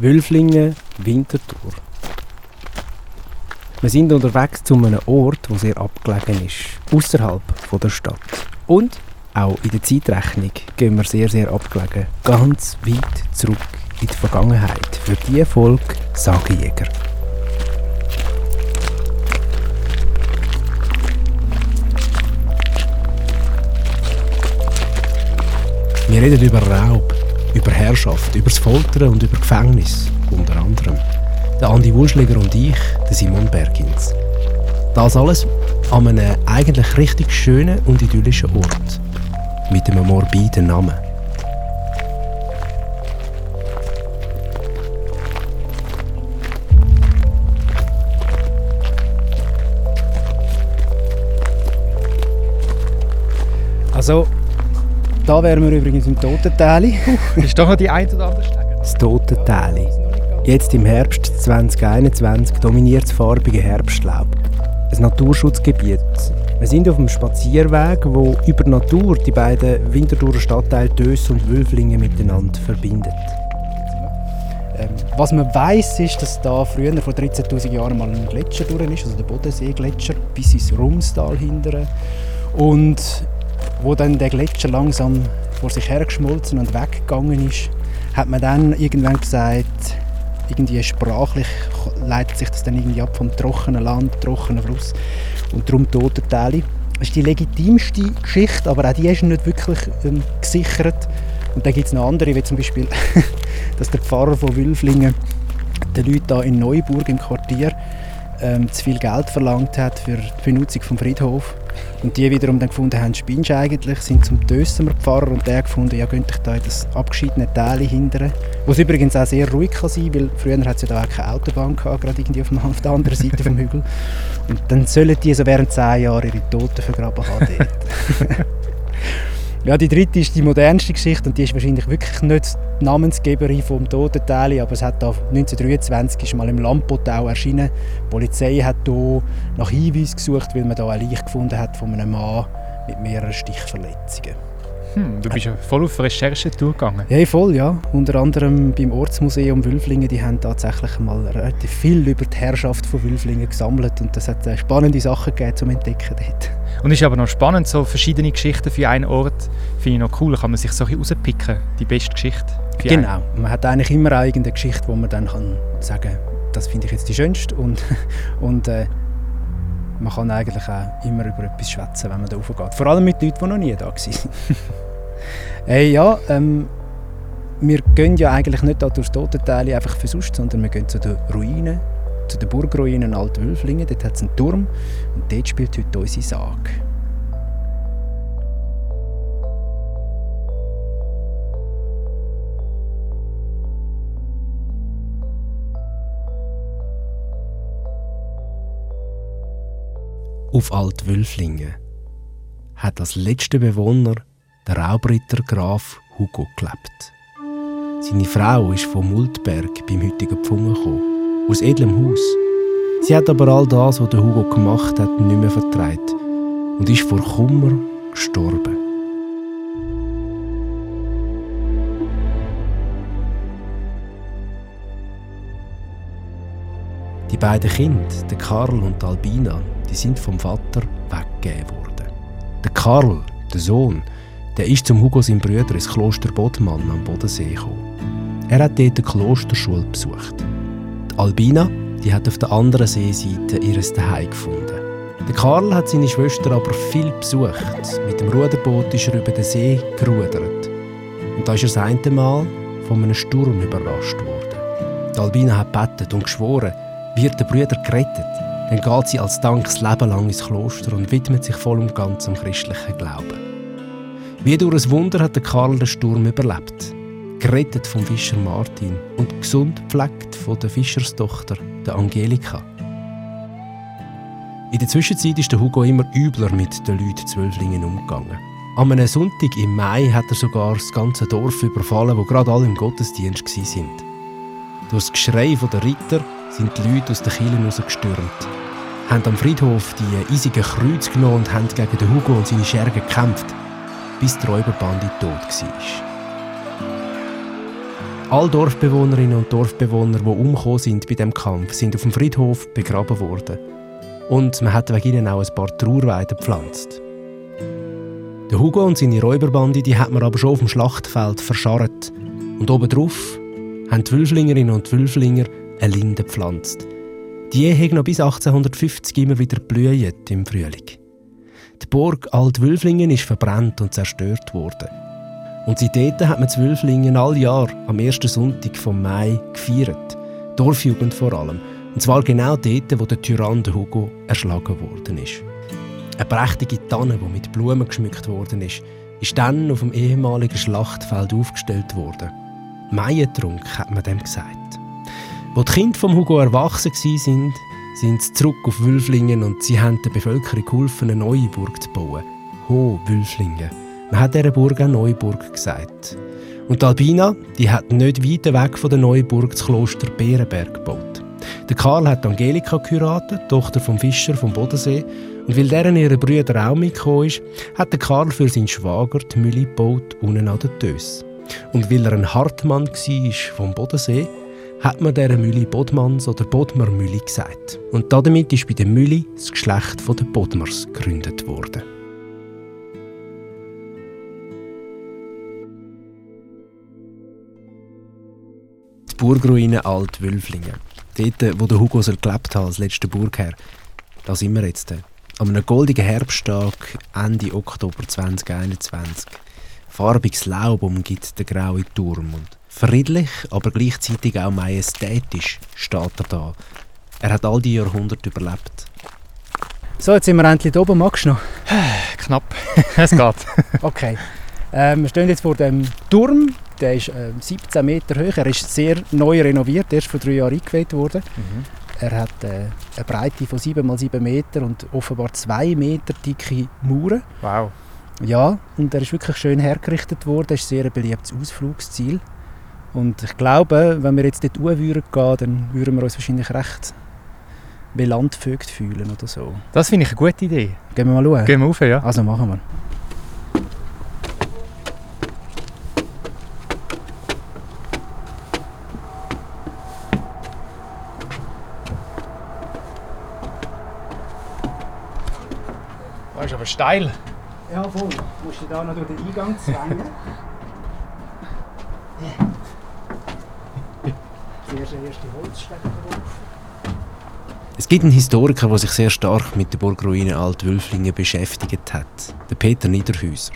Wülflingen, Winterthur. Wir sind unterwegs zu einem Ort, der sehr abgelegen ist, außerhalb der Stadt. Und auch in der Zeitrechnung gehen wir sehr, sehr abgelegen, ganz weit zurück in die Vergangenheit. Für diese Folge Sagejäger. Wir reden über Raub, über Herrschaft, über das Foltern und über Gefängnis, unter anderem. Der Andi Wurschläger und ich, der Simon Bergins. Das alles an einem eigentlich richtig schönen und idyllischen Ort. Mit einem morbiden Namen. Also, da wären wir übrigens im Totentäli. ist doch noch die ein oder andere Stege. Das Totentäli. Jetzt im Herbst 2021 dominiert das farbige Herbstlaub. Ein Naturschutzgebiet. Wir sind auf einem Spazierweg, wo über Natur die beiden Winterthurer Stadtteile Dös und Wülflingen miteinander verbindet. Ähm, was man weiß, ist, dass da früher vor 13.000 Jahren mal ein Gletscher durch ist, also der Bodenseegletscher, bis ins Rumstal hindern. Und wo dann der Gletscher langsam vor sich hergeschmolzen und weggegangen ist, hat man dann irgendwann gesagt, irgendwie sprachlich leitet sich das dann irgendwie ab vom trockenen Land, trockenen Fluss und darum Totenteile. Das ist die legitimste Geschichte, aber auch die ist nicht wirklich ähm, gesichert. Und dann gibt es noch andere, wie zum Beispiel, dass der Pfarrer von Wülflingen den Leuten hier in Neuburg im Quartier ähm, zu viel Geld verlangt hat für die Benutzung des Friedhofs. Und die wiederum dann gefunden haben, spinnst eigentlich, sind zum Dössemer Pfarrer und der gefunden, ja, könnt ich da in das abgeschiedene Teil hindern. Wo es übrigens auch sehr ruhig kann sein weil früher hat es ja da auch keine Autobahn gehabt, gerade irgendwie auf, auf der anderen Seite vom Hügel. Und dann sollen die so während zehn Jahren ihre Toten vergraben haben dort. Ja, die dritte ist die modernste Geschichte und die ist wahrscheinlich wirklich nicht die Namensgeberin vom Totenteil, aber es hat da 1923 ist mal im Lampotau erschienen. Die Polizei hat hier nach Hinweisen gesucht, weil man da ein Leich gefunden hat von einem Mann mit mehreren Stichverletzungen. Hm, du bist ja voll auf Recherche durchgegangen. Ja, voll, ja. Unter anderem beim Ortsmuseum Wülflingen, die haben tatsächlich mal relativ viel über die Herrschaft von Wülflingen gesammelt und das hat äh, spannende Sachen gegeben zum Entdecken dort. Und ist aber noch spannend, so verschiedene Geschichten für einen Ort finde ich noch cool. Kann man sich so rauspicken, die beste Geschichte. genau. Einen. Man hat eigentlich immer eine eigene Geschichte, wo man dann kann sagen das finde ich jetzt die schönste und, und äh, man kann eigentlich auch immer über etwas schwätzen, wenn man da raufgeht. Vor allem mit Leuten, die noch nie da waren. hey, ja, ähm, wir gehen ja eigentlich nicht da durchs Totenteil einfach versucht, sondern wir gehen zu den Ruinen zu den Burgruinen Altwülflingen. Dort hat es einen Turm und dort spielt heute unsere Sage. Auf Altwülflingen hat als letzter Bewohner der Raubritter Graf Hugo gelebt. Seine Frau ist von Multberg beim heutigen Pfungen gekommen aus edlem Haus. Sie hat aber all das, was der Hugo gemacht hat, nicht mehr vertreibt und ist vor Kummer gestorben. Die beiden Kinder, der Karl und Albina, die sind vom Vater weggegeben worden. Der Karl, der Sohn, der ist zum Hugo sein Bruder ins Kloster Bodmann am Bodensee gekommen. Er hat dort eine Klosterschule besucht. Albina, die hat auf der anderen Seeseite ihres Zuhause gefunden. Der Karl hat seine Schwester aber viel besucht. Mit dem Ruderboot ist er über den See gerudert. Und da ist er das eine Mal von einem Sturm überrascht worden. Die Albina hat bettet und geschworen, wird der Brüder gerettet, dann geht sie als Dank das Leben lang ins Kloster und widmet sich voll und ganz dem christlichen Glauben. Wie durch ein Wunder hat der Karl den Sturm überlebt gerettet vom Fischer Martin und gesund gepflegt von der Fischerstochter, der Angelika. In der Zwischenzeit ist der Hugo immer übler mit den Leuten Zwölflingen umgegangen. An einem Sonntag im Mai hat er sogar das ganze Dorf überfallen, wo gerade alle im Gottesdienst waren. Durch das Geschrei der Ritter sind die Leute aus den Kielen rausgestürmt, haben am Friedhof die eisigen Kreuze genommen und haben gegen den Hugo und seine Schergen gekämpft, bis die Räuberbande tot war. Alle Dorfbewohnerinnen und Dorfbewohner, die umgekommen sind bei dem Kampf, sind auf dem Friedhof begraben worden. Und man hat wegen ihnen auch ein paar Trauerweiden gepflanzt. Der Hugo und seine Räuberbande die hat man aber schon auf dem Schlachtfeld verscharrt. Und obendrauf haben die Wülflingerinnen und Wülflinger eine Linde gepflanzt. Die haben noch bis 1850 immer wieder blüht im Frühling. Die Burg Altwülflingen ist verbrannt und zerstört worden. Und seitdem hat man Zwölflingen all Jahr am ersten Sonntag vom Mai gefeiert. Dorfjugend vor allem. Und zwar genau dort, wo der Tyrann Hugo erschlagen worden ist. Eine prächtige Tanne, die mit Blumen geschmückt worden ist, ist dann auf dem ehemaligen Schlachtfeld aufgestellt worden. Maientrunk hat man dem gesagt. Als die Kinder von Hugo erwachsen waren, sind sie zurück auf Wülflingen und sie haben der Bevölkerung geholfen, eine neue Burg zu bauen. Ho Wülflingen. Man hat dieser Burg auch Neuburg gesagt. Und Albina, die hat nicht weit weg von der Neuburg das Kloster Bärenberg gebaut. Der Karl hat Angelika geheiratet, Tochter vom Fischer vom Bodensee. Und weil deren ihre Brüder auch mitgekommen ist, hat der Karl für seinen Schwager die Mühle gebaut, unten an der Tös. Und weil er ein Hartmann war vom Bodensee, hat man dieser Mühle Bodmanns oder Bodmer Mühle gesagt. Und damit ist bei der Mühle das Geschlecht der Bodmers gegründet worden. Burgruine Alt-Wülflingen. Dort, wo der Hugo gelebt hat, als letzter Burgherr. Da sind wir jetzt. An einem goldigen Herbsttag, Ende Oktober 2021. Farbiges Laub umgibt den grauen Turm. Und friedlich, aber gleichzeitig auch majestätisch steht er da. Er hat all die Jahrhunderte überlebt. So, jetzt sind wir endlich oben. Magst du noch? Knapp. es geht. okay. Ähm, wir stehen jetzt vor dem Turm der ist äh, 17 Meter hoch. Er ist sehr neu renoviert, erst vor drei Jahren eingeweiht worden. Mhm. Er hat äh, eine Breite von 7 x 7 Meter und offenbar 2 Meter dicke Mauern. Wow. Ja, und er ist wirklich schön hergerichtet worden. Es ist ein sehr beliebtes Ausflugsziel. Und ich glaube, wenn wir jetzt dort würden gehen, dann würden wir uns wahrscheinlich recht wie Landvögel fühlen oder so. Das finde ich eine gute Idee. Gehen wir mal schauen? Gehen wir rauf, ja. Also machen wir. Steil. Ja, voll. Du musst dich da noch durch den Eingang zwängen. Zuerst der erste Holzstecker drauf. Es gibt einen Historiker, der sich sehr stark mit der Burgruine Altwülflingen beschäftigt hat, der Peter Niederhäuser.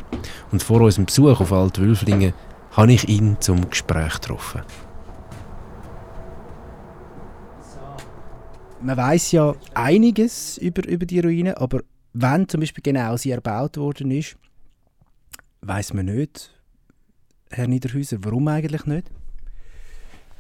Und vor unserem Besuch auf Altwülflingen habe ich ihn zum Gespräch getroffen. Man weiß ja einiges über, über die Ruine, aber wenn zum Beispiel genau sie erbaut worden ist, weiß man nicht, Herr Niederhäuser, warum eigentlich nicht?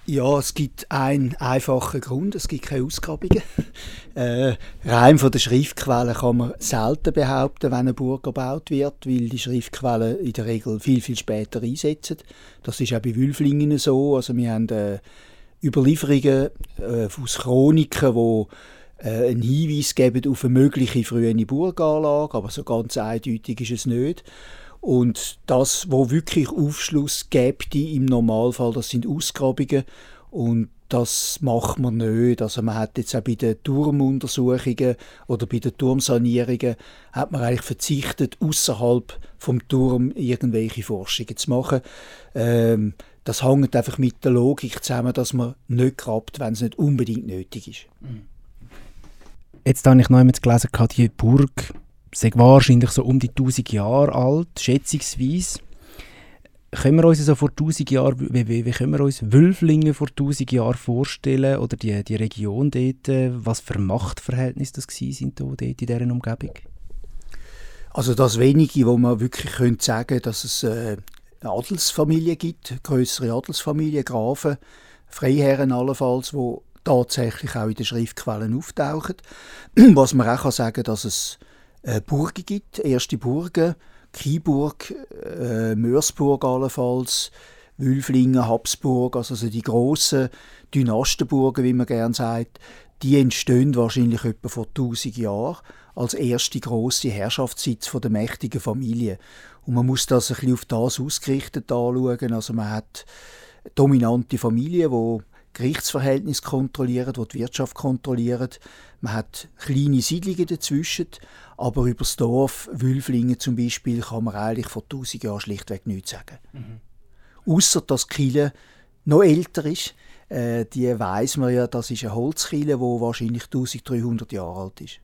Ja, es gibt einen einfachen Grund, es gibt keine Ausgrabungen. äh, rein von der Schriftquelle kann man selten behaupten, wenn eine Burg gebaut wird, weil die Schriftquellen in der Regel viel, viel später einsetzen. Das ist auch bei Wülflingen so. Also wir haben äh, Überlieferungen äh, aus Chroniken, die äh, einen Hinweis geben auf eine mögliche frühe Burganlage, aber so ganz eindeutig ist es nicht. Und das, wo wirklich Aufschluss gibt im Normalfall, das sind Ausgrabungen und das macht man nicht. Also man hat jetzt auch bei den Turmuntersuchungen oder bei den Turmsanierungen hat man eigentlich verzichtet, außerhalb vom Turm irgendwelche Forschungen zu machen. Ähm, das hängt einfach mit der Logik zusammen, dass man nicht grabt, wenn es nicht unbedingt nötig ist. Mhm. Jetzt habe ich noch einmal gelesen, die Burg sei wahrscheinlich so um die 1000 Jahre alt, schätzungsweise. Können wir uns so vor 1000 Jahren, wie, wie, wie können wir uns Wülflingen vor 1000 Jahren vorstellen oder die, die Region dort, was für Machtverhältnisse das sind dort in dieser Umgebung? Also das Wenige, wo man wirklich könnte sagen, dass es äh, eine Adelsfamilie gibt, größere Adelsfamilie, Grafen, Freiherren allenfalls, wo tatsächlich auch in den Schriftquellen auftauchen. Was man auch kann sagen dass es äh, Burgen gibt, erste Burgen, Kiburg, äh, Mörsburg allenfalls, Wülflingen, Habsburg, also die grossen Dynastenburgen, wie man gerne sagt, die entstehen wahrscheinlich etwa vor 1000 Jahren als erste große Herrschaftssitz der mächtigen Familie. Und man muss das ein bisschen auf das ausgerichtet anschauen. Also man hat dominante Familie, wo Gerichtsverhältnis kontrollieren, wo die Wirtschaft kontrollieren. Man hat kleine Siedlungen dazwischen, aber über das Dorf Wülflingen zum Beispiel kann man eigentlich vor 1000 Jahren schlichtweg nichts sagen. Mhm. Außer dass Kille noch älter ist. Äh, die weiß man ja, das ist eine Holzkille, wo wahrscheinlich 1300 Jahre alt ist.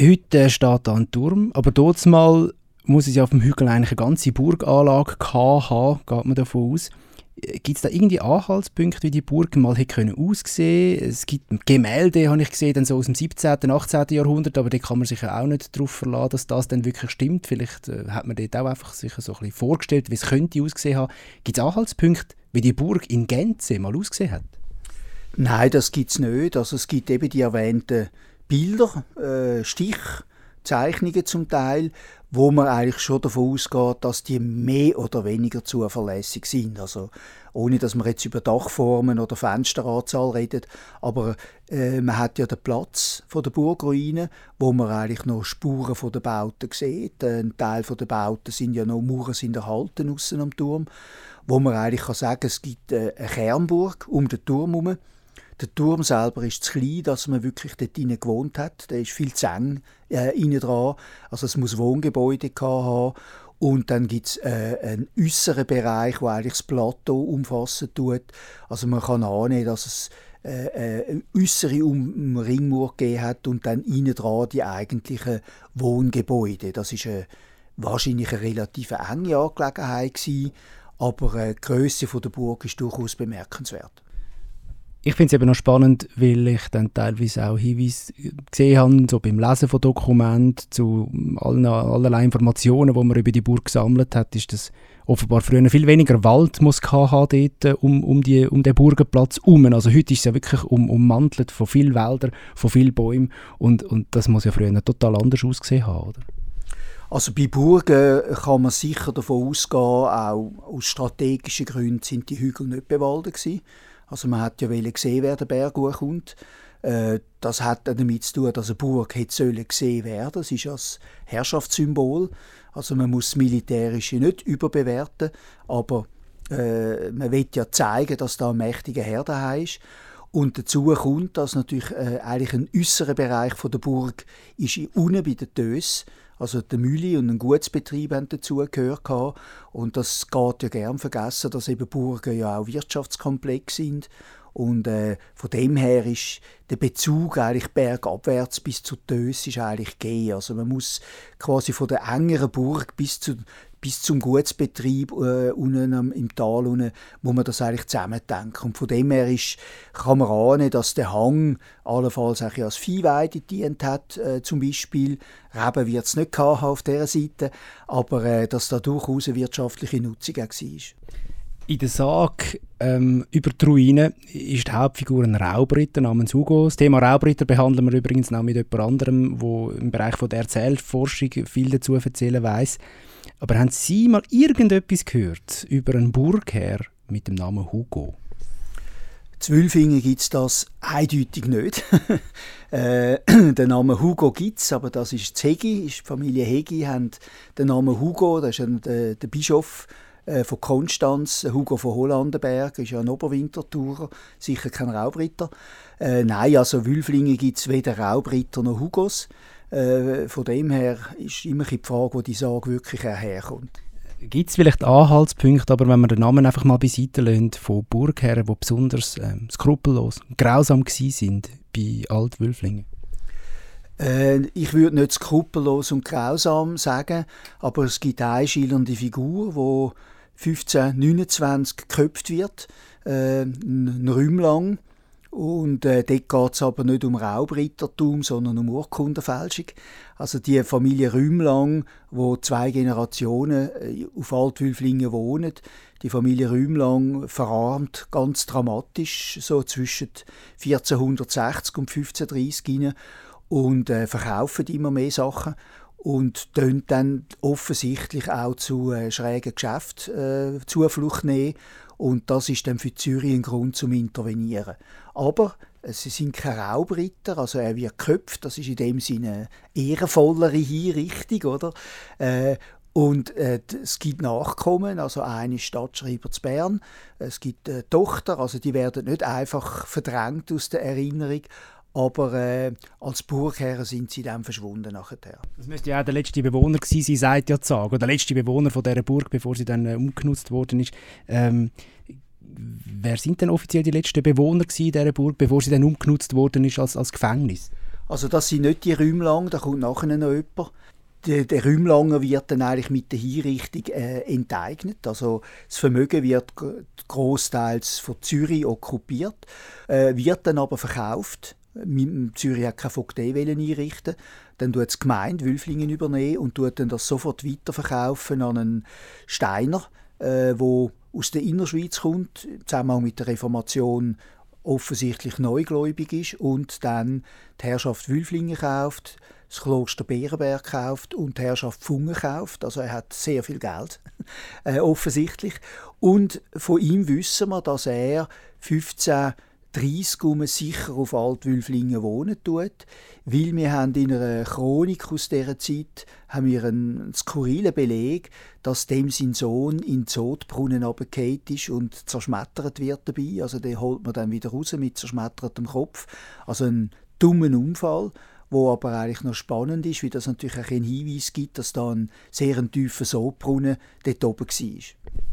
Heute steht da ein Turm, aber dort mal muss es ja auf dem Hügel eigentlich eine ganze Burganlage haben, geht man davon aus. Gibt es da irgendwie Anhaltspunkte, wie die Burg mal hätte können aussehen Es gibt Gemälde, habe ich gesehen, dann so aus dem 17., 18. Jahrhundert, aber da kann man sich ja auch nicht darauf verlassen, dass das dann wirklich stimmt. Vielleicht äh, hat man dort auch einfach sich so ein bisschen vorgestellt, wie es könnte aussehen haben. Gibt es Anhaltspunkte, wie die Burg in Gänze mal ausgesehen hat? Nein, das gibt es nicht. Also es gibt eben die erwähnten Bilder, äh, Stichzeichnungen zum Teil, wo man eigentlich schon davon ausgeht, dass die mehr oder weniger zuverlässig sind. Also ohne, dass man jetzt über Dachformen oder Fensteranzahl redet, aber äh, man hat ja den Platz von der Burgruine, wo man eigentlich noch Spuren von den Bauten sieht. Ein Teil von der Bauten sind ja noch Mauern sind erhalten außen am Turm, wo man eigentlich kann sagen, es gibt äh, eine Kernburg um den Turm herum der Turm selber ist zu klein, dass man wirklich dort hinein gewohnt hat. Der ist viel zu eng äh, dran. Also es muss Wohngebäude haben. Und dann gibt es äh, einen äußeren Bereich, der eigentlich das Plateau umfassen tut. Also man kann annehmen, dass es äh, äh eine äußere um Ringmauer gegeben hat und dann innen dran die eigentlichen Wohngebäude. Das ist eine, wahrscheinlich eine relativ enge Angelegenheit gewesen, aber äh, die Größe der Burg ist durchaus bemerkenswert. Ich finde es eben noch spannend, weil ich dann teilweise auch Hinweise gesehen habe, so beim Lesen von Dokumenten zu allen, allerlei Informationen, die man über die Burg gesammelt hat, ist das offenbar früher viel weniger Wald muss haben dort äh, um, um, die, um den Burgenplatz herum. Also heute ist es ja wirklich um, ummantelt von vielen Wäldern, von vielen Bäumen und, und das muss ja früher total anders ausgesehen haben, oder? Also bei Burgen kann man sicher davon ausgehen, auch aus strategischen Gründen sind die Hügel nicht bewaldet gewesen. Also man hat ja gesehen, wer der Berg hochkommt. Äh, das hat damit zu tun, dass eine Burg hätte gesehen werden. Das ist das Herrschaftssymbol. Also man muss das Militärische nicht überbewerten, aber äh, man will ja zeigen, dass da ein mächtiger Herr daheim ist. Und dazu kommt, dass natürlich äh, eigentlich ein äußerer Bereich von der Burg ist unten bei den Tös also der Mühle und ein Gutsbetrieb haben dazugehört. Und das geht ja gern vergessen, dass eben Burgen ja auch Wirtschaftskomplex sind. Und äh, von dem her ist der Bezug eigentlich bergabwärts bis zu Tös ist eigentlich gehen. Also man muss quasi von der engeren Burg bis zu bis zum Gutsbetrieb äh, unten im Tal unten, muss man das eigentlich zusammendenken. Und von dem her ist, kann man ahnen, dass der Hang allenfalls auch als Viehweide dient hat, äh, zum Beispiel. Reben wird es nicht auf dieser Seite, aber äh, dass da durchaus eine wirtschaftliche Nutzung war. In der Sage ähm, über die Ruinen ist die Hauptfigur ein Raubritter namens Hugo. Das Thema Raubritter behandeln wir übrigens noch mit jemand anderem, der im Bereich von der Erzählforschung viel dazu erzählen weiß. Aber haben Sie mal irgendetwas gehört über einen Burgherr mit dem Namen Hugo? Zwölfingen gibt es das eindeutig nicht. äh, den Namen Hugo gibt es, aber das ist Hegi, ist die Familie Hegi, haben den Namen Hugo, das ist der, der Bischof äh, von Konstanz, Hugo von Hollandenberg, ist ja ein Oberwintertourer, sicher kein Raubritter. Äh, nein, also Wülflinge gibt es weder Raubritter noch Hugos. Äh, von dem her ist immer die Frage, wo die Sage wirklich herkommt. Gibt es vielleicht Anhaltspunkte, aber wenn man den Namen einfach mal beiseite lässt, von Burgherren, die besonders ähm, skrupellos, grausam sind bei Altwülflingen? Äh, ich würde nicht skrupellos und grausam sagen, aber es gibt eine schillernde Figur, die 1529 geköpft wird, äh, ein Räumlang und äh, dort geht es aber nicht um Raubrittertum, sondern um Urkundenfälschung. Also die Familie Rümlang, wo zwei Generationen äh, auf Altwülflingen wohnen, die Familie Rümlang verarmt ganz dramatisch so zwischen 1460 und 1530 hinein und äh, verkaufen immer mehr Sachen und dann offensichtlich auch zu äh, schrägen Geschäften äh, Zuflucht nehmen. Und das ist dann für Zürich ein Grund zum Intervenieren. Aber äh, sie sind kein Raubritter, also er wird geköpft, das ist in dem Sinne eine ehrenvollere Hinrichtung, oder? Äh, Und äh, es gibt Nachkommen, also eine Stadtschreiber zu Bern, es gibt eine Tochter, also die werden nicht einfach verdrängt aus der Erinnerung, aber äh, als Burgherren sind sie dann verschwunden nachher. Das müsste ja auch der letzte Bewohner gewesen sein, sagt ja Sage, oder der letzte Bewohner von dieser Burg, bevor sie dann äh, umgenutzt worden ist. Ähm, wer sind denn offiziell die letzten Bewohner dieser Burg, bevor sie dann umgenutzt worden ist als, als Gefängnis? Also das sind nicht die Räumlang, da kommt nachher noch jemand. Der, der Räumlanger wird dann eigentlich mit der Hinrichtung äh, enteignet. Also das Vermögen wird großteils von Zürich okkupiert, äh, wird dann aber verkauft Zürich hat keine Vogtei einrichten Dann tut die Gemeinde Wülflingen übernehmen und tut dann das sofort weiterverkaufen an einen Steiner, äh, aus der Innerschweiz kommt, im Zusammenhang mit der Reformation offensichtlich neugläubig ist und dann die Herrschaft Wülflingen kauft, das Kloster Bärenberg kauft und die Herrschaft Fungen kauft. Also er hat sehr viel Geld, äh, offensichtlich. Und von ihm wissen wir, dass er 15 30 sicher auf Altwülflingen wohnen tut, weil wir haben in einer Chronik aus dieser Zeit haben wir einen skurrilen Beleg, dass dem sein Sohn in den Zotbrunnen runtergefallen ist und zerschmettert wird dabei. Also den holt man dann wieder raus mit zerschmettertem Kopf. Also ein dummen Unfall wo aber eigentlich noch spannend ist, weil das natürlich auch einen Hinweis gibt, dass da ein sehr tiefer Sodbrunnen dort oben war.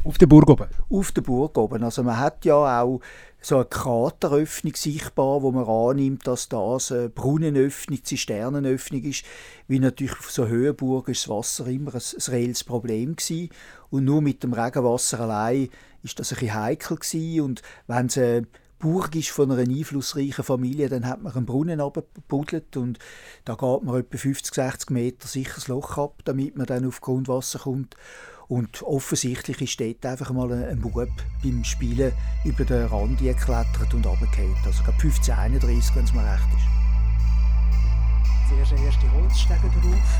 Auf der Burg oben? Auf der Burg oben. Also man hat ja auch so eine Krateröffnung sichtbar, wo man annimmt, dass das eine Brunnenöffnung, Zisternenöffnung ist. Wie natürlich auf so Höhenburgen ist das Wasser immer ein, ein reelles Problem gewesen. Und nur mit dem Regenwasser allein ist das ein bisschen heikel gewesen. Und wenn es eine Burg ist von einer einflussreichen Familie, dann hat man einen Brunnen abgebuddelt und da geht man etwa 50, 60 Meter sicher das Loch ab, damit man dann auf Grundwasser kommt. Und offensichtlich ist dort einfach mal ein Bub beim Spielen über den Rand geklettert und runtergefallen. Also gerade 1531, wenn es mir recht ist. Zuerst der erste Holzstege drauf.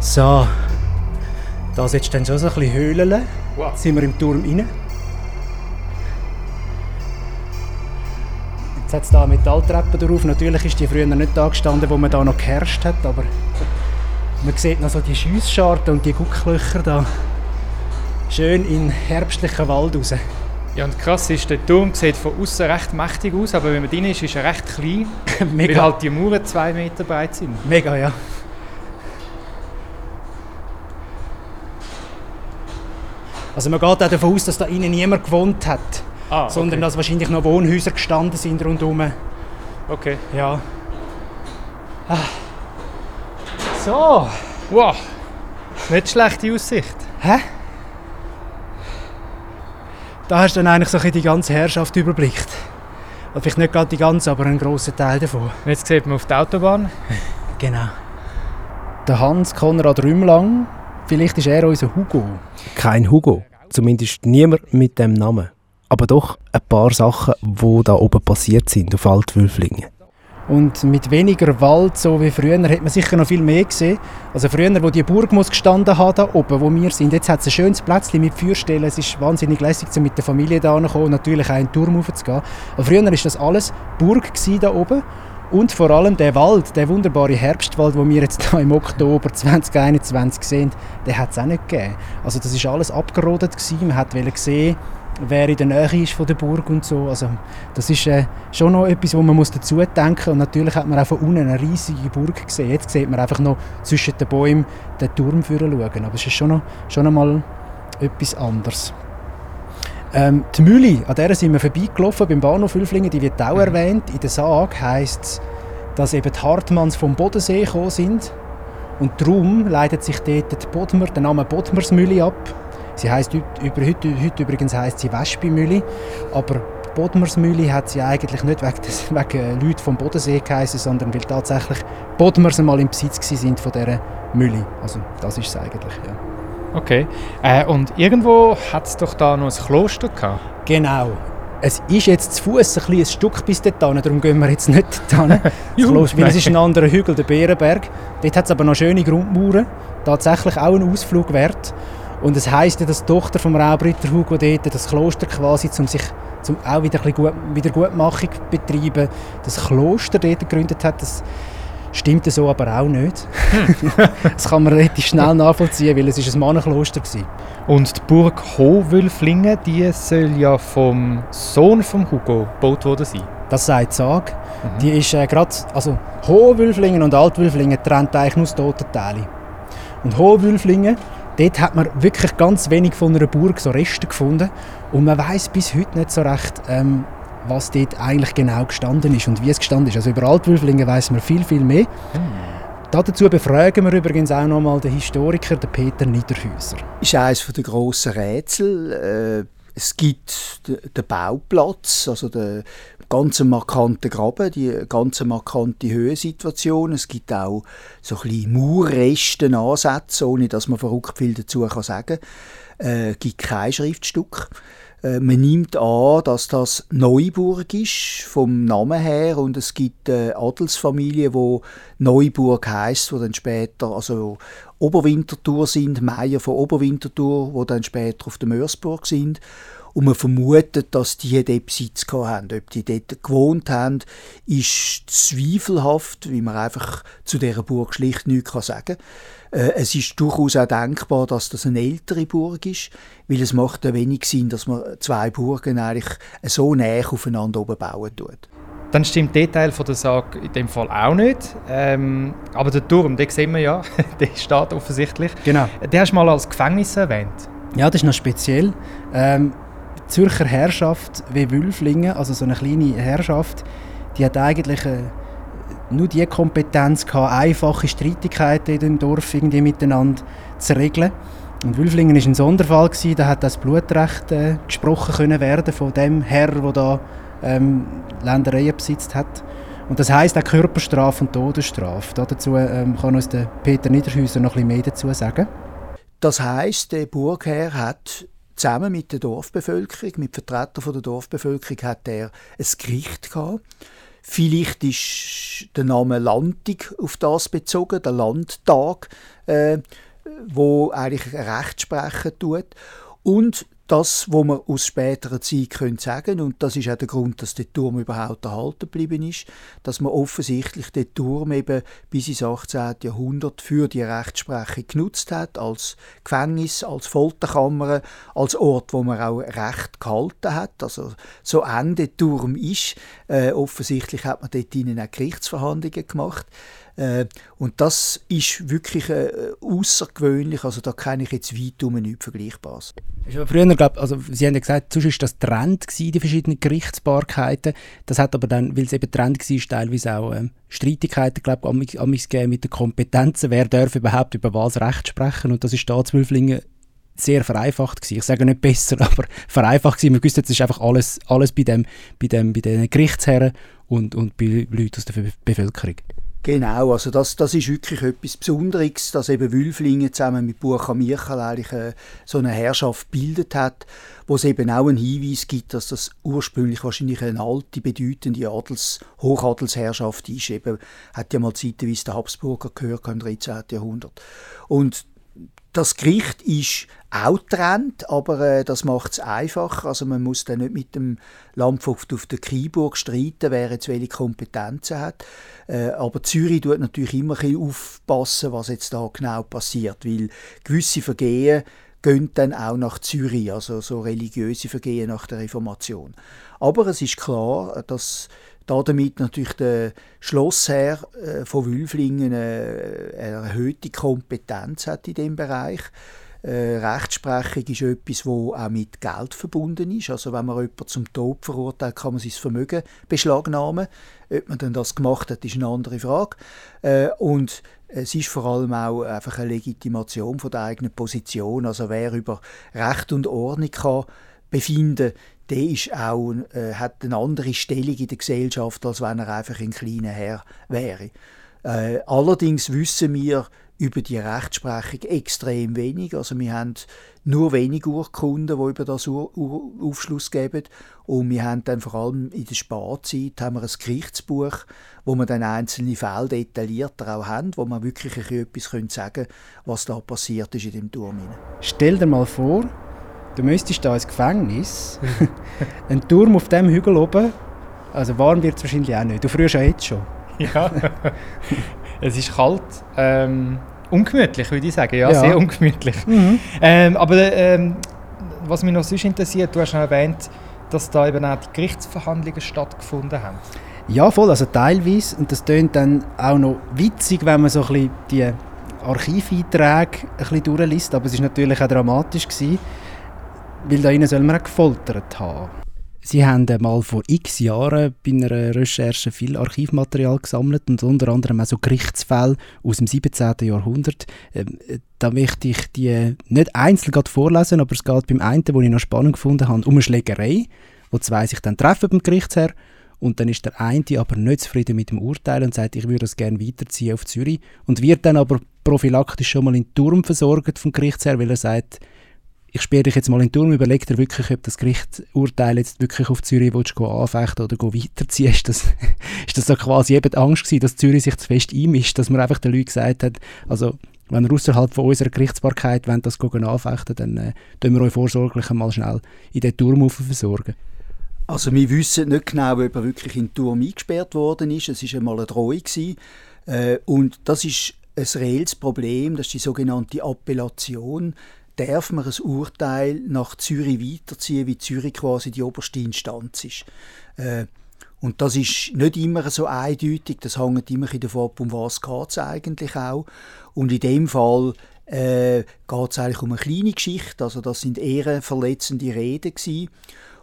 So, da jetzt dann schon so ein bisschen Höhlen. Wow. Jetzt sind wir im Turm rein. Jetzt hat es hier Metalltreppen drauf. Natürlich ist die früher nicht da gestanden, wo man da noch geherrscht hat, aber man sieht noch so die Schiessscharten und die Gucklöcher da schön in herbstlichen Wald raus. Ja, und krass ist, der Turm sieht von außen recht mächtig aus, aber wenn man drin ist, ist er recht klein, Mega. weil halt die Mauern zwei Meter breit sind. Mega, ja. Also man geht auch davon aus, dass da innen niemand gewohnt hat, ah, okay. sondern dass wahrscheinlich noch Wohnhäuser gestanden sind rundherum. Okay. Ja. Ah. So. Wow. Nicht schlechte Aussicht. Hä? Da hast du dann eigentlich so die ganze Herrschaft überblickt. Vielleicht nicht gerade die ganze, aber einen grossen Teil davon. Jetzt sieht man auf der Autobahn. genau. Der Hans Konrad Rümlang Vielleicht ist er unser Hugo. Kein Hugo. Zumindest niemand mit dem Namen. Aber doch ein paar Sachen, die da oben passiert sind, auf Altwülflingen. Und mit weniger Wald, so wie früher, hat man sicher noch viel mehr gesehen. Also früher, wo die Burg muss gestanden hat, da oben, wo wir sind, jetzt hat es ein schönes Plätzchen mit Feuerstellen. Es ist wahnsinnig lässig, um mit der Familie da und natürlich auch in den Turm hochzugehen. Aber früher war das alles Burg da oben. Und vor allem der Wald, der wunderbare Herbstwald, den wir jetzt hier im Oktober 2021 sehen, den hat es auch nicht gegeben. Also das ist alles abgerodet gewesen. Man wollte sehen, wer in der Nähe ist von der Burg und so. Also das ist äh, schon noch etwas, wo man muss dazu denken. Und natürlich hat man auch von unten eine riesige Burg gesehen. Jetzt sieht man einfach noch zwischen den Bäumen den Turm schauen. Aber es ist schon noch, schon noch mal etwas anderes. Ähm, die Mühle, an der sind wir vorbeigelaufen beim Bahnhof Hülflingen, die wird auch mhm. erwähnt. In der Sage heisst es, dass eben die Hartmanns vom Bodensee gekommen sind. Und darum leitet sich dort die Bodmer, der Name Bodmersmühle ab. Sie heisst heute, heute, heute übrigens heisst sie Wespimühle, aber Bodmersmühle hat sie eigentlich nicht wegen, des, wegen Leuten vom Bodensee geheißen, sondern weil tatsächlich Bodmers einmal im Besitz sind von dieser Mühle. Also das ist es eigentlich, ja. Okay. Äh, und irgendwo hat es doch da noch ein Kloster gehabt. Genau. Es ist jetzt zu Fuß ein, ein Stück bis dorthin, darum gehen wir jetzt nicht dorthin. das weil es ist ein anderer Hügel, der Bärenberg. Dort hat es aber noch schöne Grundmauern. Tatsächlich auch ein Ausflug wert. Und es heisst ja, dass die Tochter vom Raubritter Hugo dort das Kloster quasi, um sich zum auch wieder ein gut, Wiedergutmachung betreiben, das Kloster dort gegründet hat. Das stimmt so aber auch nicht. Das kann man relativ schnell nachvollziehen, weil es ist ein Mannenkloster war. Und die Burg Hohwülflingen, die soll ja vom Sohn von Hugo gebaut worden sein. Das sagt Sag. Mhm. Die ist äh, gerade, also Hohwülflingen und Altwülflingen trennt eigentlich nur das Totenteile. Und Hohwülflingen, dort hat man wirklich ganz wenig von einer Burg so Reste gefunden und man weiß bis heute nicht so recht, ähm, was dort eigentlich genau gestanden ist und wie es gestanden ist. Also über Altwülflingen weiß man viel, viel mehr. Mhm. Dazu befragen wir übrigens auch noch mal den Historiker, den Peter Niederhäuser. Das ist eines der grossen Rätsel. Äh, es gibt den Bauplatz, also den ganz markanten Graben, die ganz markante Höhensituation. Es gibt auch so ein bisschen Mauerreste, Ansätze, ohne dass man verrückt viel dazu sagen kann. Es äh, gibt kein Schriftstück. Äh, man nimmt an, dass das Neuburg ist, vom Namen her, und es gibt eine Adelsfamilie, wo Neuburg heißt, wo dann später, also Oberwinterthur sind, Meier von Oberwinterthur, wo dann später auf der Mörsburg sind. Und man vermutet, dass die dort Besitz haben. Ob die dort gewohnt haben, ist zweifelhaft, wie man einfach zu dieser Burg schlicht nichts sagen kann. Äh, es ist durchaus auch denkbar, dass das eine ältere Burg ist, weil es macht ja wenig Sinn, dass man zwei Burgen eigentlich so näher aufeinander oben bauen tut. Dann stimmt der Teil von der Sage in dem Fall auch nicht. Ähm, aber der Turm, den sehen wir ja, der steht offensichtlich. Genau. Den hast du mal als Gefängnis erwähnt. Ja, das ist noch speziell. Ähm, Zürcher Herrschaft wie Wülflingen, also so eine kleine Herrschaft, die hat eigentlich eine nur die Kompetenz gehabt, einfache Streitigkeiten in dem Dorf irgendwie miteinander zu regeln. Und Wülflingen war ein Sonderfall, gewesen, da hat das Blutrecht äh, gesprochen können werden von dem Herr, der da ähm, Ländereien besitzt hat. Und das heisst auch Körperstrafe und Todesstrafe. Dazu ähm, kann uns der Peter Niederhäuser noch ein bisschen mehr dazu sagen. Das heisst, der Burgherr hat zusammen mit der Dorfbevölkerung, mit Vertretern der Dorfbevölkerung, hat er ein Gericht gehabt Vielleicht ist der Name Landtag auf das bezogen, der Landtag, äh, wo eigentlich Recht sprechen tut. Und das, was man aus späterer Zeit können sagen und das ist auch der Grund, dass der Turm überhaupt erhalten geblieben ist, dass man offensichtlich den Turm eben bis ins 18. Jahrhundert für die Rechtsprechung genutzt hat, als Gefängnis, als Folterkammer, als Ort, wo man auch Recht gehalten hat. Also so eng der Turm ist, äh, offensichtlich hat man dort ihnen auch Gerichtsverhandlungen gemacht. Äh, und das ist wirklich äh, außergewöhnlich. Also da kenne ich jetzt weit um nichts Vergleichbares. Früher, glaub, also Sie haben ja gesagt, sonst war das Trend, gewesen, die verschiedenen Gerichtsbarkeiten. Das hat aber dann, weil es eben Trend war, teilweise auch ähm, Streitigkeiten glaub, amix, amix mit den Kompetenzen. Wer darf überhaupt über was Recht sprechen? Und das ist da Zwölflingen sehr vereinfacht gewesen. Ich sage nicht besser, aber vereinfacht gewesen. Man wusste, es ist einfach alles, alles bei, dem, bei, dem, bei den Gerichtsherren und, und bei Leuten aus der Bevölkerung. Genau, also das, das ist wirklich etwas Besonderes, dass eben Wülflingen zusammen mit Burka Michel eigentlich äh, so eine Herrschaft bildet hat, wo es eben auch einen Hinweis gibt, dass das ursprünglich wahrscheinlich eine alte, bedeutende Adels, Hochadelsherrschaft ist. Eben, hat ja mal zeitweise der Habsburger gehört im 13. Jahrhundert. Und das Gericht ist auch trennt, aber äh, das macht es einfach. Also man muss dann nicht mit dem Landvogt auf der Kieburg streiten, wer jetzt welche Kompetenzen hat. Äh, aber Zürich tut natürlich immer ein aufpassen, was jetzt da genau passiert, weil gewisse Vergehen gehen dann auch nach Zürich, also so religiöse Vergehen nach der Reformation. Aber es ist klar, dass damit natürlich der Schlossherr äh, von Wülflingen äh, eine erhöhte Kompetenz hat in dem Bereich. Äh, Rechtsprechung ist etwas, wo auch mit Geld verbunden ist. Also wenn man jemanden zum Tod verurteilt, kann man sein Vermögen beschlagnahmen. Ob man denn das gemacht hat, ist eine andere Frage. Äh, und es ist vor allem auch einfach eine Legitimation von der eigenen Position. Also wer über Recht und Ordnung kann befinden, der ist auch, äh, hat eine andere Stellung in der Gesellschaft, als wenn er einfach ein kleiner Herr wäre. Äh, allerdings wissen wir über die Rechtsprechung extrem wenig. Also wir haben nur wenige Urkunden, die über das Ur Ur Aufschluss geben. Und wir haben dann vor allem in der Sparzeit haben wir ein Gerichtsbuch, wo wir dann einzelne Fälle detaillierter auch haben, wo man wirklich etwas können sagen was da passiert ist in dem Turm. Stell dir mal vor, du müsstest da ins Gefängnis, ein Turm auf dem Hügel oben, also warm wird es wahrscheinlich auch nicht. Du frühst ja jetzt schon. Ja, es ist kalt. Ähm, ungemütlich, würde ich sagen. Ja, ja. sehr ungemütlich. Mhm. Ähm, aber ähm, was mich noch sonst interessiert, du hast schon erwähnt, dass da eben auch die Gerichtsverhandlungen stattgefunden haben. Ja, voll, also teilweise. Und das tönt dann auch noch witzig, wenn man so ein bisschen die Archiveinträge ein bisschen durchliest. Aber es war natürlich auch dramatisch, gewesen, weil da innen soll man auch gefoltert haben. Sie haben mal vor x Jahren bei einer Recherche viel Archivmaterial gesammelt und unter anderem auch so Gerichtsfälle aus dem 17. Jahrhundert. Ähm, da möchte ich die nicht einzeln vorlesen, aber es geht beim einen, den ich noch spannend gefunden habe, um eine Schlägerei, wo zwei sich dann treffen beim Gerichtsherr und dann ist der eine aber nicht zufrieden mit dem Urteil und sagt, ich würde das gerne weiterziehen auf Zürich und wird dann aber prophylaktisch schon mal in den Turm versorgt vom Gerichtsherr, weil er sagt, ich sperre dich jetzt mal in den Turm, überleg dir wirklich, ob das Gerichtsurteil jetzt wirklich auf Zürich willst, anfechten oder weiterziehen ist das, ist das so quasi eben die Angst gewesen, dass Zürich sich zu fest einmischt, dass man einfach den Leuten gesagt hat, also wenn ihr außerhalb von unserer Gerichtsbarkeit wollt, das anfechten dann äh, tun wir euch vorsorglich mal schnell in den Turm versorgen. Also wir wissen nicht genau, ob er wirklich in den Turm eingesperrt worden ist. Es war einmal eine Drohung. Äh, und das ist ein reelles Problem, das ist die sogenannte Appellation darf man ein Urteil nach Zürich weiterziehen, wie Zürich quasi die oberste Instanz ist. Äh, und das ist nicht immer so eindeutig, das hängt immer davon ab, um was es eigentlich auch. Und in dem Fall äh, geht es eigentlich um eine kleine Geschichte, also das sind eher verletzende Reden gewesen.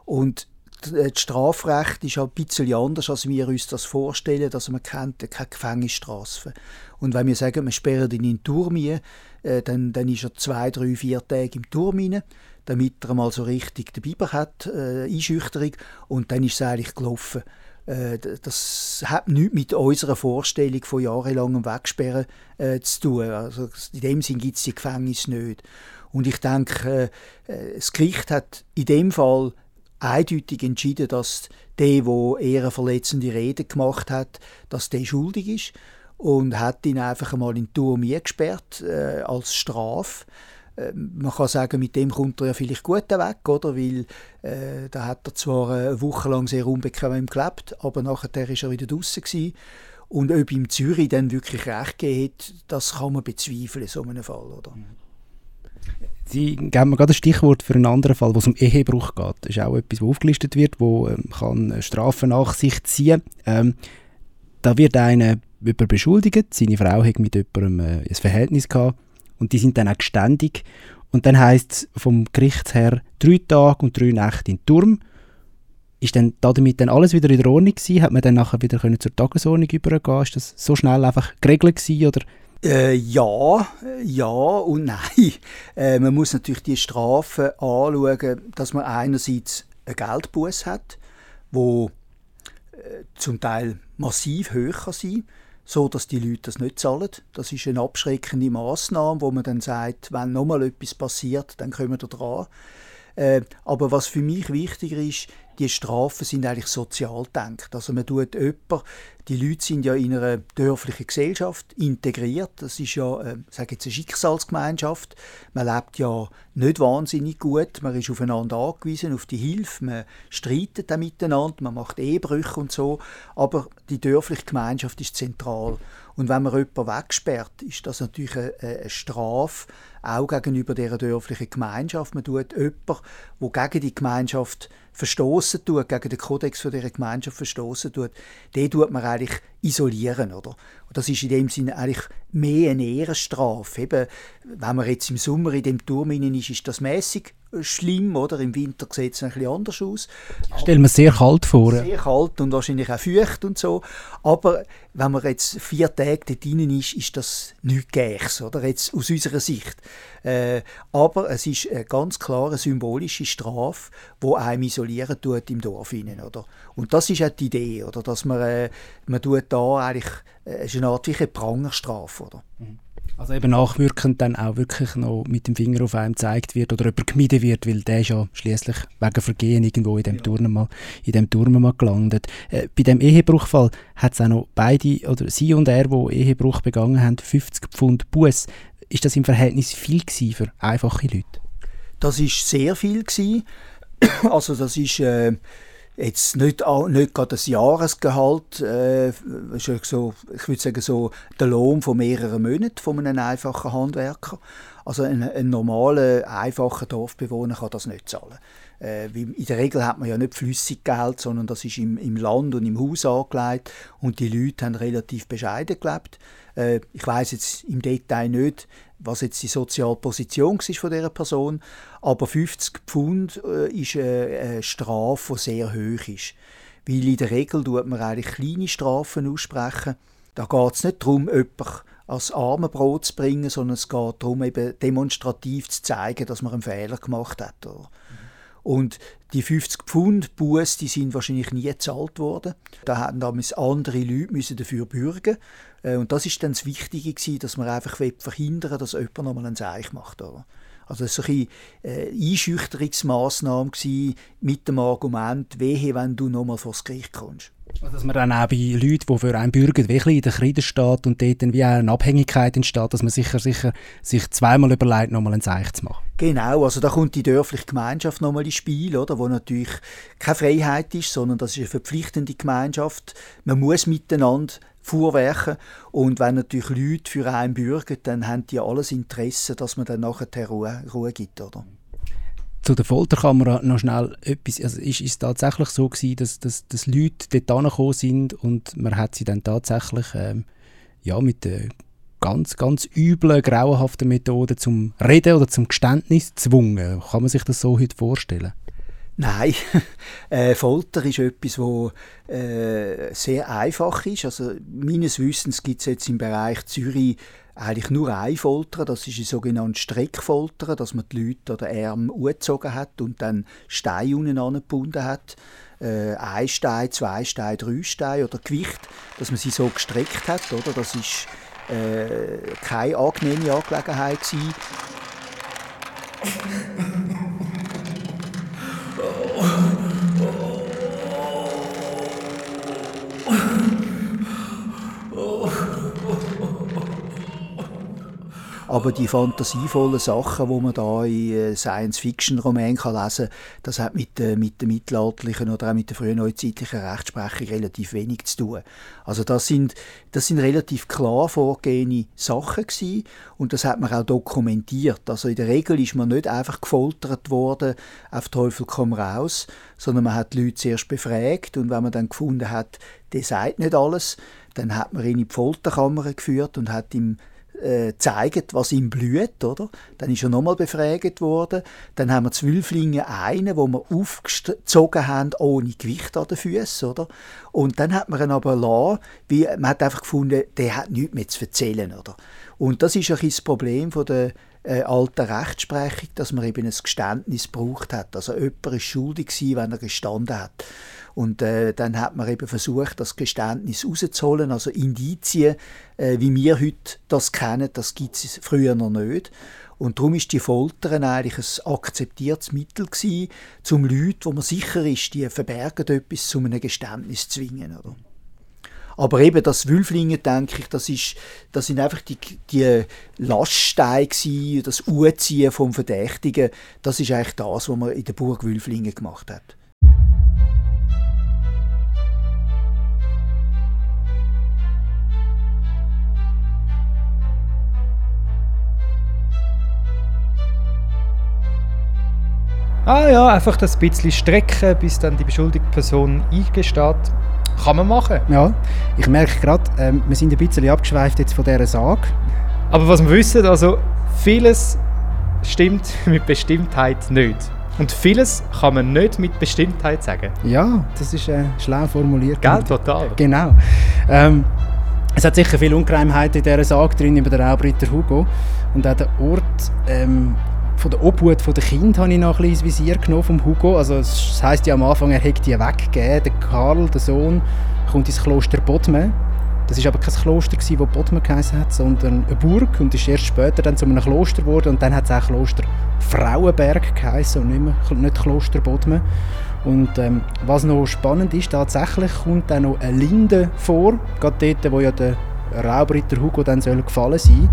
Und das Strafrecht ist ein bisschen anders, als wir uns das vorstellen. Also man kennt keine Gefängnisstrafe. Und wenn wir sagen, wir sperren ihn in den Turm ein, äh, dann, dann ist er zwei, drei, vier Tage im Turm rein, damit er mal so richtig den Biber hat, äh, Einschüchterung, und dann ist es eigentlich gelaufen. Äh, das hat nichts mit unserer Vorstellung von jahrelangem Wegsperren äh, zu tun. Also in dem Sinn gibt es die Gefängnisse nicht. Und ich denke, äh, äh, das Gericht hat in dem Fall eindeutig entschieden, dass der, der eher eine verletzende Rede gemacht hat, dass der schuldig ist und hat ihn einfach einmal in den Turm eingesperrt äh, als Strafe. Äh, man kann sagen, mit dem kommt er ja vielleicht gut weg, oder? Weil äh, da hat er zwar eine Woche lang sehr unbequem gelebt, aber nachher war er wieder draußen gewesen. Und ob ihm Zürich dann wirklich recht gegeben hat, das kann man bezweifeln so einem Fall, oder? Sie geben mir gerade ein Stichwort für einen anderen Fall, wo es um Ehebruch geht. Das ist auch etwas, was aufgelistet wird, wo ähm, kann Strafen nach sich ziehen. Ähm, da wird einer jemand beschuldigt, seine Frau hat mit jemandem äh, ein Verhältnis gehabt und die sind dann auch geständig. Und dann heisst es vom Gerichtsherr drei Tage und drei Nächte in Turm. Ist dann damit dann alles wieder in der Ordnung gewesen? Hat man dann nachher wieder können zur Tagesordnung übergehen? Ist das so schnell einfach geregelt gewesen, oder? Äh, ja, ja und nein. Äh, man muss natürlich die Strafen anschauen, dass man einerseits ein Geldbuß hat, wo äh, zum Teil massiv höher kann sein so dass die Leute das nicht zahlen. Das ist eine abschreckende Maßnahme, wo man dann sagt, wenn nochmal etwas passiert, dann kommen wir dran. Äh, aber was für mich wichtiger ist, die Strafen sind eigentlich sozial gedacht. Also man tut jemanden, die Leute sind ja in einer dörflichen Gesellschaft integriert. Das ist ja, äh, sage jetzt eine Schicksalsgemeinschaft. Man lebt ja nicht wahnsinnig gut. Man ist aufeinander angewiesen, auf die Hilfe. Man streitet dann miteinander, man macht Ehebrüche und so. Aber die dörfliche Gemeinschaft ist zentral. Und wenn man jemanden wegsperrt, ist das natürlich eine, eine Strafe, auch gegenüber dieser dörflichen Gemeinschaft. Man tut jemanden, der gegen die Gemeinschaft verstoßen tut, gegen den Kodex dieser Gemeinschaft verstoßen tut, den tut man eigentlich isolieren, oder? Und das ist in dem Sinne eigentlich mehr eine Ehrenstrafe. Eben, wenn man jetzt im Sommer in dem Turm ist, ist das mäßig schlimm, oder? Im Winter sieht es ein bisschen anders aus. Stellen wir sehr kalt vor. Sehr kalt und wahrscheinlich auch feucht und so. Aber wenn man jetzt vier Tage dort drin ist, ist das nichts Gleiches, oder? Jetzt aus unserer Sicht. Äh, aber es ist eine ganz klare symbolische Strafe, die einem isolieren tut im Dorf hinein, oder? Und das ist auch die Idee, oder? Dass man, äh, man tut da eigentlich, äh, ist eine Art wie eine Prangerstrafe, oder? Mhm. Also eben nachwirkend dann auch wirklich noch mit dem Finger auf einem gezeigt wird oder jemand gemieden wird, weil der ist ja schließlich wegen Vergehen irgendwo in dem ja. Turnen mal, in dem Turnen mal gelandet. Äh, bei dem Ehebruchfall hat es auch noch beide, oder sie und er, die Ehebruch begangen haben, 50 Pfund Buß. Ist das im Verhältnis viel für einfache Leute? Das ist sehr viel gewesen. Also das ist äh, jetzt nicht, nicht gerade das Jahresgehalt, äh, so, ich würde sagen so der Lohn von mehreren Monaten von einem einfachen Handwerker. Also ein, ein normaler, einfacher Dorfbewohner kann das nicht zahlen. Äh, in der Regel hat man ja nicht flüssig Geld, sondern das ist im, im Land und im Haus angelegt und die Leute haben relativ bescheiden gelebt. Äh, ich weiß jetzt im Detail nicht, was jetzt die soziale Position war von dieser Person, aber 50 Pfund äh, ist eine Strafe, die sehr hoch ist. Weil in der Regel tut man eigentlich kleine Strafen aussprechen. Da geht es nicht darum, jemanden als Armenbrot zu bringen, sondern es geht darum, eben demonstrativ zu zeigen, dass man einen Fehler gemacht hat. Oder? Und die 50 Pfund Buß, die sind wahrscheinlich nie gezahlt worden. Da hatten damals andere Leute müssen dafür bürgen. Äh, und das ist dann das Wichtige gewesen, dass man einfach verhindern dass jemand nochmal einen Seich macht. Oder? Also das war eine äh, Einschüchterungsmaßnahme mit dem Argument, wehe, wenn du nochmal vor das Gericht kommst. Also, dass man dann auch bei Leuten, die für einen bürgen, wirklich in der Kreide steht und dort dann wie eine Abhängigkeit entsteht, dass man sicher, sicher sich zweimal überlegt, nochmal ein Zeichen zu machen. Genau, also da kommt die dörfliche Gemeinschaft nochmal ins Spiel, oder, wo natürlich keine Freiheit ist, sondern das ist eine verpflichtende Gemeinschaft. Man muss miteinander vorwerken und wenn natürlich Leute für einen bürgen, dann haben die alles Interesse, dass man dann nachher Ruhe, Ruhe gibt, oder? zu der Folterkamera noch schnell etwas. Also ist es tatsächlich so gewesen, dass, dass, dass Leute dort angekommen sind und man hat sie dann tatsächlich ähm, ja, mit der ganz, ganz üblen, grauenhaften Methode zum Reden oder zum Geständnis gezwungen. Kann man sich das so heute vorstellen? Nein, äh, Folter ist etwas, das äh, sehr einfach ist. Also meines Wissens gibt es jetzt im Bereich Zürich eigentlich nur ein Foltern, das ist ein sogenanntes Streckfoltern, dass man die Leute oder Arme angezogen hat und dann Steine unten gebunden hat. Äh, ein Stein, zwei Steine, drei Steine oder Gewicht, dass man sie so gestreckt hat. Oder? Das ist äh, keine angenehme Angelegenheit. Aber die fantasievollen Sachen, die man da in äh, Science-Fiction-Romanen lesen kann, das hat mit, äh, mit der mittelalterlichen oder auch mit der frühen neuzeitlichen Rechtsprechung relativ wenig zu tun. Also das sind, das sind relativ klar vorgehende Sachen gewesen und das hat man auch dokumentiert. Also in der Regel ist man nicht einfach gefoltert worden, auf Teufel komm raus, sondern man hat die Leute zuerst befragt und wenn man dann gefunden hat, der sagt nicht alles, dann hat man ihn in die Folterkammer geführt und hat ihm äh, zeigt, was ihm blüht, oder? Dann ist er nochmal befragt worden. Dann haben wir Zwölflinge einen, wo wir aufgezogen haben, ohne Gewicht an den Füßen, oder? Und dann hat man ihn aber lassen, wie, man hat einfach gefunden, der hat nichts mehr zu erzählen, oder? Und das ist ein das Problem von der äh, alten Rechtsprechung, dass man eben ein Geständnis braucht hat. Also jemand war schuldig gewesen, wenn er gestanden hat. Und äh, dann hat man eben versucht, das Geständnis rauszuholen, also Indizien, äh, wie wir heute das kennen, das gibt es früher noch nicht. Und darum ist die Folter eigentlich ein akzeptiertes Mittel gewesen, um Leute, wo man sicher ist, die verbergen etwas, zu einem Geständnis zu zwingen. Oder? Aber eben das Wülflingen, denke ich, das, ist, das sind einfach die, die Laststeine das Uziehen vom Verdächtigen. Das ist eigentlich das, was man in der Burg Wülflingen gemacht hat. Ah ja, einfach das bisschen strecken, bis dann die beschuldigte Person eingesteht. Kann man machen. Ja, ich merke gerade, ähm, wir sind ein bisschen abgeschweift jetzt von dieser Sage. Aber was wir wissen, also vieles stimmt mit Bestimmtheit nicht. Und vieles kann man nicht mit Bestimmtheit sagen. Ja, das ist äh, schlau formuliert. Gell, total. Genau. Ähm, es hat sicher viele Ungereimheiten in dieser Sage drin über den Raubritter Hugo. Und auch der Ort ähm, von der Obhut der Kind habe ich noch ein bisschen ins Visier genommen vom Hugo. Also es heisst ja am Anfang, er hätte die weggegeben. Der Karl, der Sohn, kommt ins Kloster Bodme. Das war aber kein Kloster, das Bodmer geheißen hat, sondern eine Burg und ist erst später dann zu einem Kloster geworden und dann hat es auch Kloster Frauenberg geheißen und nicht, mehr, nicht Kloster Bodmer. Und ähm, was noch spannend ist, tatsächlich kommt dann noch eine Linde vor, gerade dort, wo ja der Raubritter Hugo dann soll gefallen sein.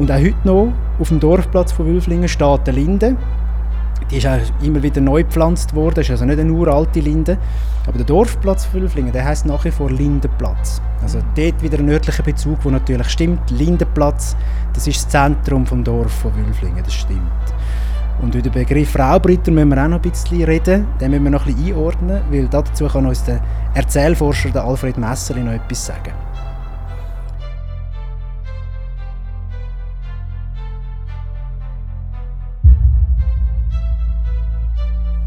Und auch heute noch auf dem Dorfplatz von Wülflingen steht eine Linde. Die ist auch immer wieder neu gepflanzt worden, das ist also nicht eine uralte Linde. Aber der Dorfplatz von Wülflingen, der heißt nach wie vor Lindenplatz. Also dort wieder ein nördlicher Bezug, der natürlich stimmt. Lindenplatz, das ist das Zentrum des Dorf von Wülflingen, das stimmt. Und über den Begriff Raubritter müssen wir auch noch ein bisschen reden. Den müssen wir noch ein bisschen einordnen, weil dazu kann uns der Erzählforscher Alfred Messerli noch etwas sagen.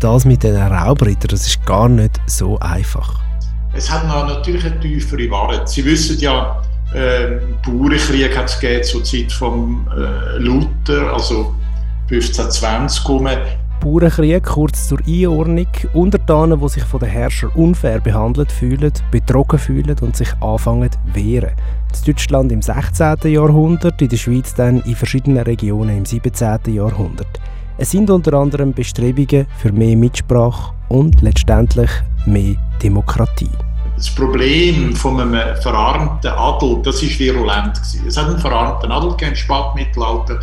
Das mit den Raubrittern, das ist gar nicht so einfach. Es hat natürlich eine tiefere Wahrheit. Sie wissen ja, äh, Bauernkrieg hat es zur Zeit von äh, Luther, also 1520 rum. Bauernkrieg, kurz zur Einordnung, Untertanen, die sich von den Herrschern unfair behandelt fühlen, betrogen fühlen und sich anfangen zu wehren. In Deutschland im 16. Jahrhundert, in der Schweiz dann in verschiedenen Regionen im 17. Jahrhundert. Es sind unter anderem Bestrebungen für mehr Mitsprache und letztendlich mehr Demokratie. Das Problem von einem verarmten Adel, das ist virulent gewesen. Es hat einen verarmten Adel gegeben, Spätmittelalter,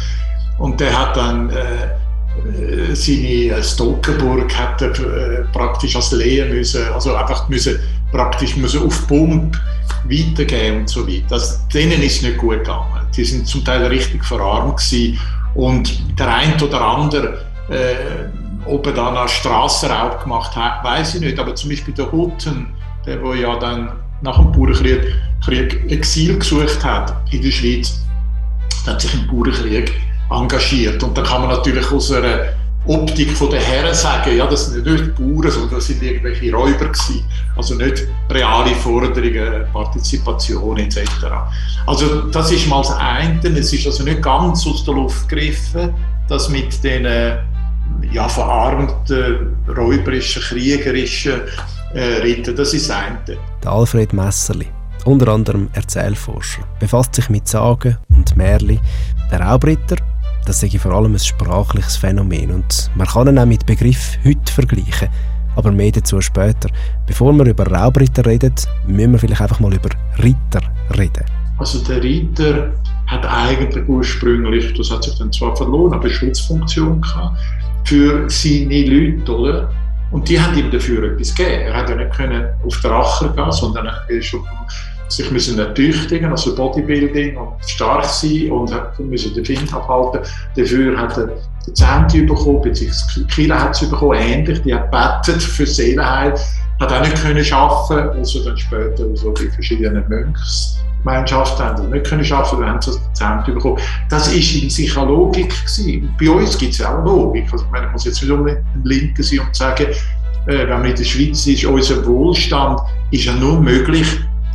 und der hat dann äh, äh seine Stolkenburg hat er, äh, praktisch als Lehen müssen, also einfach müssen, praktisch müssen auf Pump weitergeben und so weiter. Das, denen ist nicht gut gegangen. Die sind zum Teil richtig verarmt gewesen und der eine oder andere äh, ob er dann einen Strassenraub gemacht hat, weiß ich nicht. Aber zum Beispiel der Hutten, der wo ja dann nach dem Bauernkrieg Krieg Exil gesucht hat in der Schweiz, hat sich im Bauernkrieg engagiert. Und da kann man natürlich aus einer Optik der Herren sagen, ja, das sind nicht Bauern, sondern das sind irgendwelche Räuber gewesen. Also nicht reale Forderungen, Partizipation etc. Also das ist mal das eine. Es ist also nicht ganz aus der Luft gegriffen, dass mit den ja, verarmten, räuberischen, kriegerischen äh, Ritter, das ist das eine. Der Alfred Messerli unter anderem Erzählforscher, befasst sich mit Sagen und Märchen. Der Raubritter das sei vor allem ein sprachliches Phänomen und man kann ihn auch mit Begriff heute vergleichen. Aber mehr dazu später. Bevor wir über Raubritter reden, müssen wir vielleicht einfach mal über Ritter reden. Also der Ritter hat eigentlich ursprünglich, das hat sich dann zwar verloren, aber eine Schutzfunktion gehabt für seine Leute, oder? Und die haben ihm dafür etwas gegeben. Er hat ja nicht können auf den Acher gehen, sondern er ist auf sich müssen ertüchtigen, also Bodybuilding und stark sein und müssen den Finger abhalten. Dafür hat er die Zehnte bekommen, beziehungsweise Kila hat es bekommen, ähnlich, die hat bettet für Seelenheil, hat auch nicht können arbeiten, also dann später so die verschiedenen Mönchsgemeinschaften haben das nicht können arbeiten, dann haben sie das Zehnte bekommen. Das war in sich eine Logik gewesen. Bei uns gibt es ja auch Logik. Also, ich meine, ich muss jetzt nicht unbedingt ein Linker sein und sagen, äh, wenn man in der Schweiz ist, unser Wohlstand ist ja nur möglich,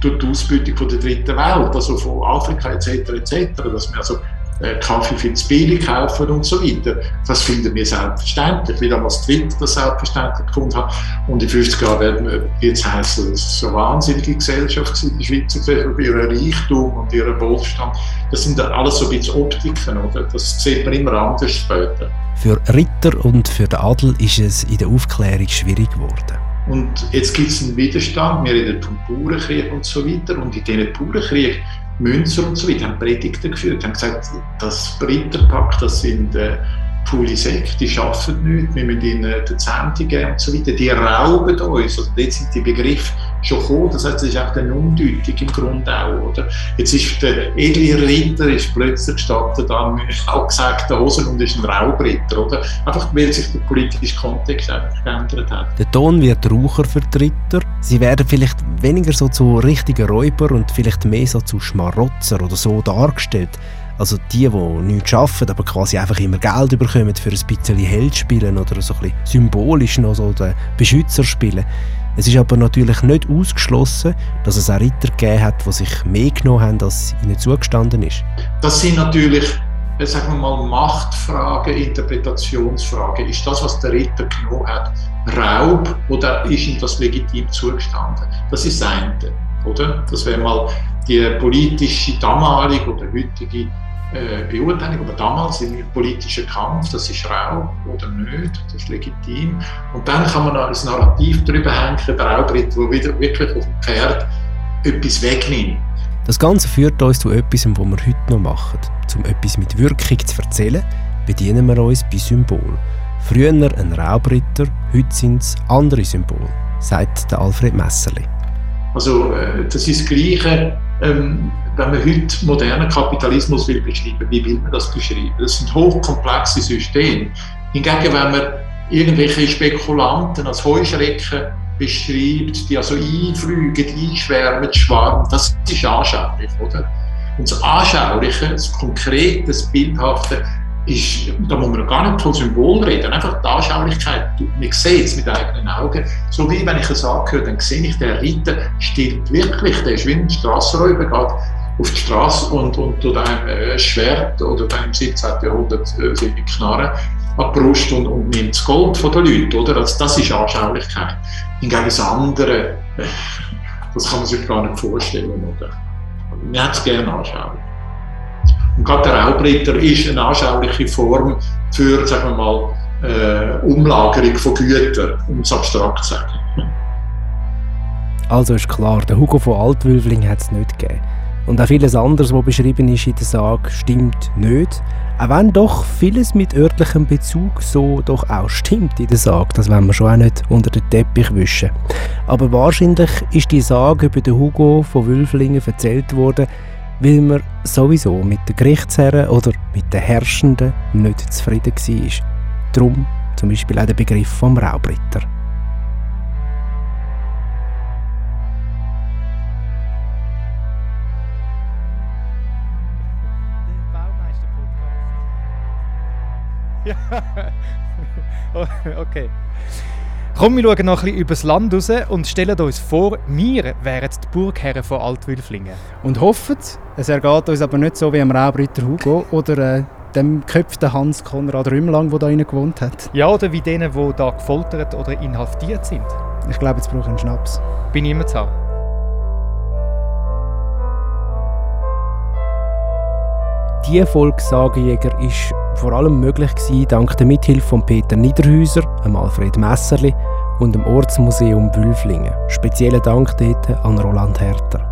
durch die Ausbeutung von der dritten Welt, also von Afrika etc. etc., dass wir also äh, Kaffee viel zu billig kaufen und so weiter. Das finden wir selbstverständlich, wie damals Twitter das selbstverständlich gefunden hat. Und in 50 Jahren werden wir jetzt heißen, es ist so eine wahnsinnige Gesellschaft in der Schweiz, über ihren Reichtum und ihren Wohlstand. Das sind alles so ein bisschen Optiken, oder? Das sieht man immer anders später. Für Ritter und für den Adel ist es in der Aufklärung schwierig geworden. Und jetzt gibt es einen Widerstand, wir reden vom Bauernkrieg und so weiter. Und in diesen Bauernkrieg, Münzer und so weiter, haben Predigten geführt, haben gesagt, das Britterpack, das sind äh, Pulisek, die arbeiten nichts, wir müssen ihnen die Zehnte geben und so weiter. Die rauben uns. Also dort sind die Begriffe schon gekommen. Das heißt, es ist auch dann undeutig im Grunde auch. Oder? Jetzt ist der edle Ritter ist plötzlich statt dann auch gesagt, der Hosen und ist ein Raubritter. Oder? Einfach weil sich der politische Kontext einfach geändert hat. Der Ton wird raucher für die Ritter. Sie werden vielleicht weniger so zu richtigen Räuber und vielleicht mehr so zu Schmarotzer oder so dargestellt. Also die, die nichts arbeiten, aber quasi einfach immer Geld bekommen für ein bisschen Held spielen oder so ein bisschen symbolisch noch so den Beschützer spielen. Es ist aber natürlich nicht ausgeschlossen, dass es auch Ritter gegeben hat, die sich mehr genommen haben, als ihnen zugestanden ist. Das sind natürlich sagen wir mal, Machtfragen, Interpretationsfragen. Ist das, was der Ritter genommen hat, Raub oder ist ihm das legitim zugestanden? Das ist das eine. oder? Das wäre mal die politische damalige oder heutige äh, Beurteilung, aber damals im politischen Kampf, das ist Rau oder nicht, das ist legitim. Und dann kann man noch ein Narrativ darüber hängen, der Raubritt, der wieder wirklich auf dem Pferd etwas wegnimmt. Das Ganze führt uns zu etwas, was wir heute noch machen. Um etwas mit Wirkung zu erzählen, bedienen wir uns bei Symbol. Früher ein Raubritter, heute sind es andere Symbole, sagt der Alfred Messerli. Also äh, das ist das Gleiche, ähm, wenn man heute modernen Kapitalismus will beschreiben, wie will man das beschreiben? Das sind hochkomplexe Systeme. Hingegen, wenn man irgendwelche Spekulanten als Heuschrecken beschreibt, die also einfliegen, einschwärmen, schwarmen, das ist anschaulich, oder? Und das Anschauliche, das Konkrete, das Bildhafte, ist, da muss man gar nicht von Symbol reden, einfach die Anschaulichkeit. Man sieht es mit eigenen Augen. So wie wenn ich es angehöre, dann sehe ich, der Ritter stirbt wirklich, der ist wie ein Strassenräuber, geht auf die Straße und, und einem äh, Schwert oder einem 17. Jahrhundert äh, seine Knarre an die Brust und, und nimmt das Gold von den Leuten, oder? Also das ist Anschaulichkeit. Hingegen das andere, äh, das kann man sich gar nicht vorstellen, oder? Man hat es gerne anschaulich. Und gerade der Raubritter ist eine anschauliche Form für, sagen wir mal, äh, Umlagerung von Gütern, um es abstrakt zu sagen. Also ist klar, der Hugo von Altwülfling hat es nicht gegeben. Und auch vieles anderes, was beschrieben ist in der Sage, stimmt nicht. Auch wenn doch vieles mit örtlichem Bezug so doch auch stimmt in der Sage, das wollen wir schon auch nicht unter den Teppich wischen. Aber wahrscheinlich ist die Sage über den Hugo von Wülflingen erzählt worden, weil man sowieso mit den Gerichtsherren oder mit den Herrschenden nicht zufrieden war. Darum zum Beispiel auch der Begriff vom Raubritter. Ja. okay. Komm, wir schauen noch ein bisschen übers Land raus und stellen uns vor, wir wären die Burgherren von Altwülflingen. Und hoffen, es ergeht uns aber nicht so wie am Raubritter Hugo oder äh, dem geköpften Hans Konrad Rümlang, der da drinnen gewohnt hat. Ja, oder wie denen, die da gefoltert oder inhaftiert sind. Ich glaube, jetzt brauche ich einen Schnaps. Bin ich immer zu haben. Diese Folge Sagejäger ist vor allem möglich gewesen, dank der Mithilfe von Peter Niederhäuser, Alfred Messerli und dem Ortsmuseum Wülflingen. Speziellen Dank dort an Roland Herter.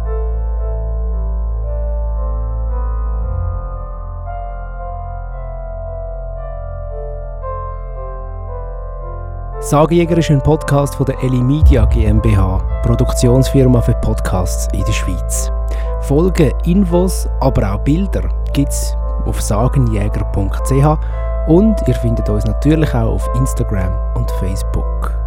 Sagejäger ist ein Podcast von der Eli Media GmbH, Produktionsfirma für Podcasts in der Schweiz. Folgen, Infos, aber auch Bilder gibt es auf sagenjäger.ch und ihr findet uns natürlich auch auf Instagram und Facebook.